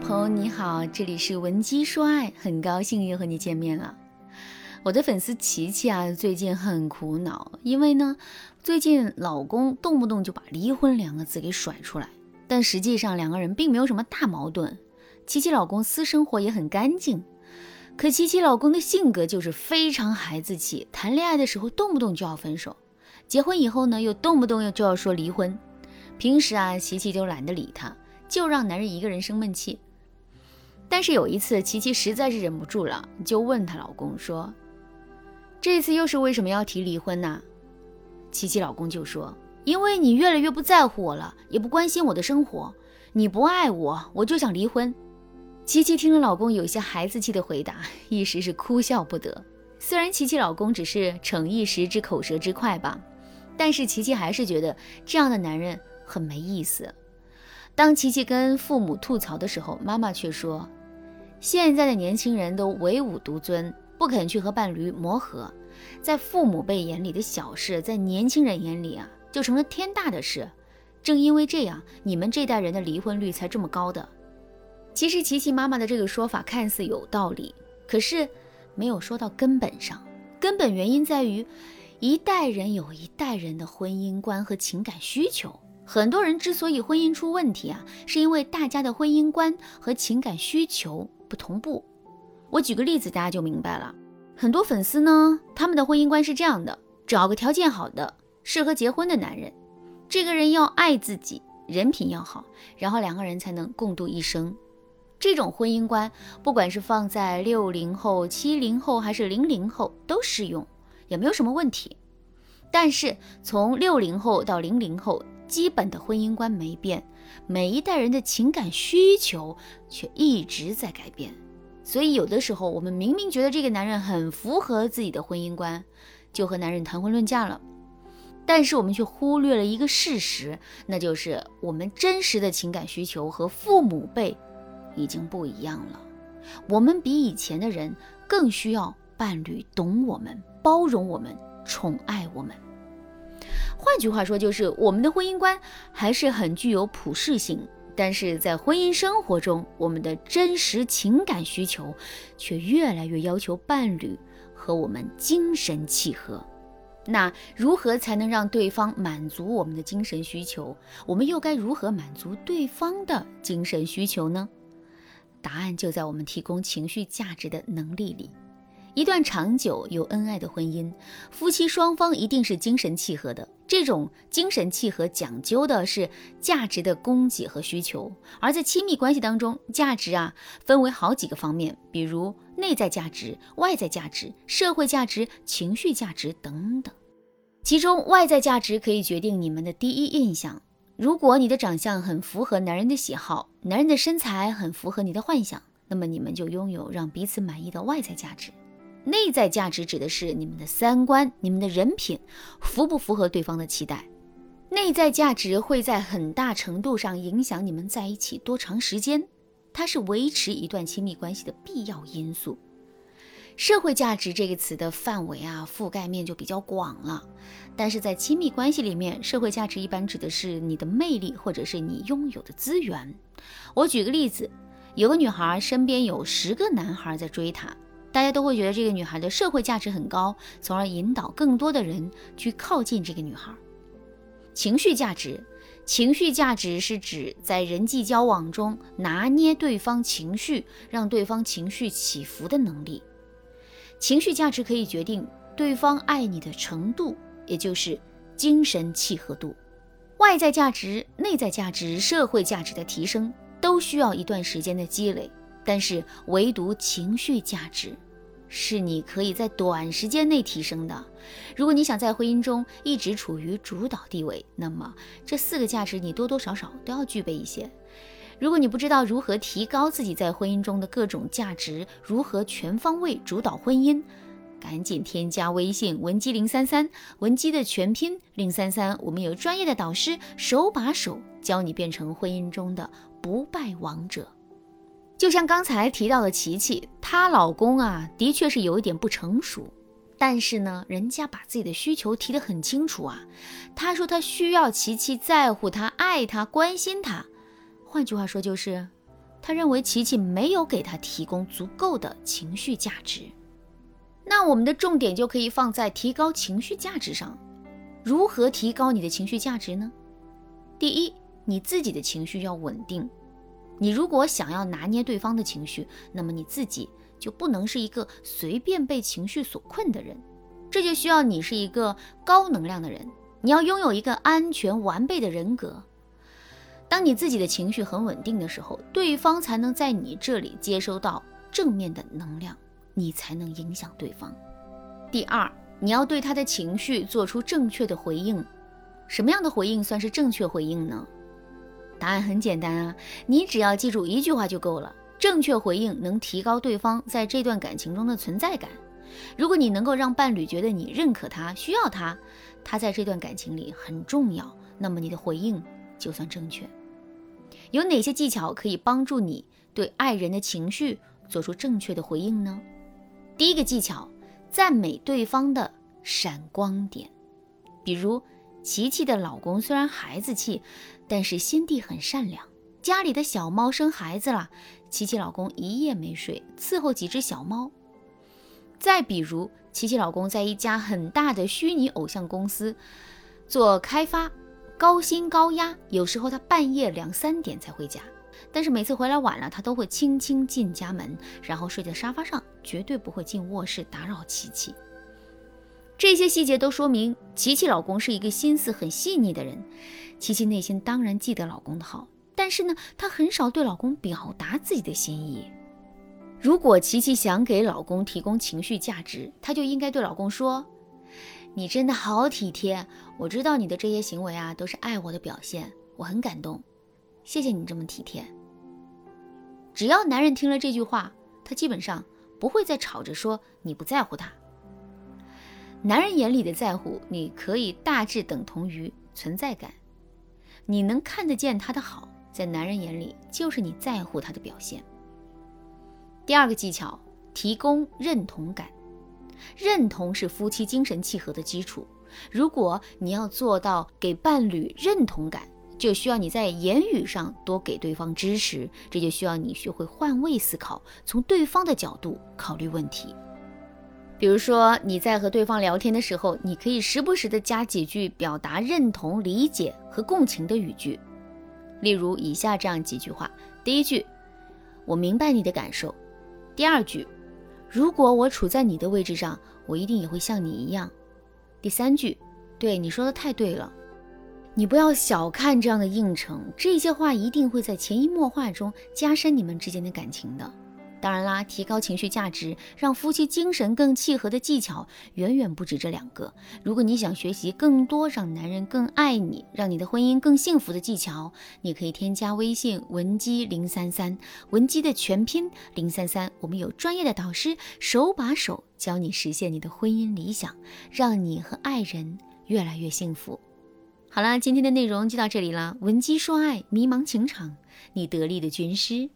朋友你好，这里是文姬说爱，很高兴又和你见面了。我的粉丝琪琪啊，最近很苦恼，因为呢，最近老公动不动就把离婚两个字给甩出来，但实际上两个人并没有什么大矛盾。琪琪老公私生活也很干净，可琪琪老公的性格就是非常孩子气，谈恋爱的时候动不动就要分手，结婚以后呢，又动不动又就要说离婚。平时啊，琪琪就懒得理他。就让男人一个人生闷气。但是有一次，琪琪实在是忍不住了，就问她老公说：“这次又是为什么要提离婚呢？”琪琪老公就说：“因为你越来越不在乎我了，也不关心我的生活，你不爱我，我就想离婚。”琪琪听了老公有些孩子气的回答，一时是哭笑不得。虽然琪琪老公只是逞一时之口舌之快吧，但是琪琪还是觉得这样的男人很没意思。当琪琪跟父母吐槽的时候，妈妈却说：“现在的年轻人都唯吾独尊，不肯去和伴侣磨合，在父母辈眼里的小事，在年轻人眼里啊，就成了天大的事。正因为这样，你们这代人的离婚率才这么高的。”其实，琪琪妈妈的这个说法看似有道理，可是没有说到根本上。根本原因在于，一代人有一代人的婚姻观和情感需求。很多人之所以婚姻出问题啊，是因为大家的婚姻观和情感需求不同步。我举个例子，大家就明白了。很多粉丝呢，他们的婚姻观是这样的：找个条件好的、适合结婚的男人，这个人要爱自己，人品要好，然后两个人才能共度一生。这种婚姻观，不管是放在六零后、七零后还是零零后都适用，也没有什么问题。但是从六零后到零零后，基本的婚姻观没变，每一代人的情感需求却一直在改变。所以有的时候，我们明明觉得这个男人很符合自己的婚姻观，就和男人谈婚论嫁了，但是我们却忽略了一个事实，那就是我们真实的情感需求和父母辈已经不一样了。我们比以前的人更需要伴侣懂我们、包容我们、宠爱我们。换句话说，就是我们的婚姻观还是很具有普适性，但是在婚姻生活中，我们的真实情感需求却越来越要求伴侣和我们精神契合。那如何才能让对方满足我们的精神需求？我们又该如何满足对方的精神需求呢？答案就在我们提供情绪价值的能力里。一段长久又恩爱的婚姻，夫妻双方一定是精神契合的。这种精神契合讲究的是价值的供给和需求。而在亲密关系当中，价值啊分为好几个方面，比如内在价值、外在价值、社会价值、情绪价值等等。其中，外在价值可以决定你们的第一印象。如果你的长相很符合男人的喜好，男人的身材很符合你的幻想，那么你们就拥有让彼此满意的外在价值。内在价值指的是你们的三观、你们的人品符不符合对方的期待。内在价值会在很大程度上影响你们在一起多长时间，它是维持一段亲密关系的必要因素。社会价值这个词的范围啊，覆盖面就比较广了。但是在亲密关系里面，社会价值一般指的是你的魅力或者是你拥有的资源。我举个例子，有个女孩身边有十个男孩在追她。大家都会觉得这个女孩的社会价值很高，从而引导更多的人去靠近这个女孩。情绪价值，情绪价值是指在人际交往中拿捏对方情绪，让对方情绪起伏的能力。情绪价值可以决定对方爱你的程度，也就是精神契合度。外在价值、内在价值、社会价值的提升都需要一段时间的积累。但是，唯独情绪价值，是你可以在短时间内提升的。如果你想在婚姻中一直处于主导地位，那么这四个价值你多多少少都要具备一些。如果你不知道如何提高自己在婚姻中的各种价值，如何全方位主导婚姻，赶紧添加微信文姬零三三，文姬的全拼零三三，我们有专业的导师手把手教你变成婚姻中的不败王者。就像刚才提到的琪琪，她老公啊，的确是有一点不成熟，但是呢，人家把自己的需求提得很清楚啊。他说他需要琪琪在乎他、爱他、关心他，换句话说就是，他认为琪琪没有给他提供足够的情绪价值。那我们的重点就可以放在提高情绪价值上。如何提高你的情绪价值呢？第一，你自己的情绪要稳定。你如果想要拿捏对方的情绪，那么你自己就不能是一个随便被情绪所困的人。这就需要你是一个高能量的人，你要拥有一个安全完备的人格。当你自己的情绪很稳定的时候，对方才能在你这里接收到正面的能量，你才能影响对方。第二。你要对他的情绪做出正确的回应，什么样的回应算是正确回应呢？答案很简单啊，你只要记住一句话就够了。正确回应能提高对方在这段感情中的存在感。如果你能够让伴侣觉得你认可他、需要他，他在这段感情里很重要，那么你的回应就算正确。有哪些技巧可以帮助你对爱人的情绪做出正确的回应呢？第一个技巧。赞美对方的闪光点，比如琪琪的老公虽然孩子气，但是心地很善良。家里的小猫生孩子了，琪琪老公一夜没睡，伺候几只小猫。再比如，琪琪老公在一家很大的虚拟偶像公司做开发，高薪高压，有时候他半夜两三点才回家。但是每次回来晚了，他都会轻轻进家门，然后睡在沙发上，绝对不会进卧室打扰琪琪。这些细节都说明琪琪老公是一个心思很细腻的人。琪琪内心当然记得老公的好，但是呢，她很少对老公表达自己的心意。如果琪琪想给老公提供情绪价值，她就应该对老公说：“你真的好体贴，我知道你的这些行为啊，都是爱我的表现，我很感动。”谢谢你这么体贴。只要男人听了这句话，他基本上不会再吵着说你不在乎他。男人眼里的在乎，你可以大致等同于存在感。你能看得见他的好，在男人眼里就是你在乎他的表现。第二个技巧，提供认同感。认同是夫妻精神契合的基础。如果你要做到给伴侣认同感，就需要你在言语上多给对方支持，这就需要你学会换位思考，从对方的角度考虑问题。比如说你在和对方聊天的时候，你可以时不时的加几句表达认同、理解和共情的语句，例如以下这样几句话：第一句，我明白你的感受；第二句，如果我处在你的位置上，我一定也会像你一样；第三句，对你说的太对了。你不要小看这样的应承，这些话一定会在潜移默化中加深你们之间的感情的。当然啦，提高情绪价值，让夫妻精神更契合的技巧远远不止这两个。如果你想学习更多让男人更爱你、让你的婚姻更幸福的技巧，你可以添加微信文姬零三三，文姬的全拼零三三，我们有专业的导师手把手教你实现你的婚姻理想，让你和爱人越来越幸福。好了，今天的内容就到这里了。闻鸡说爱，迷茫情场，你得力的军师。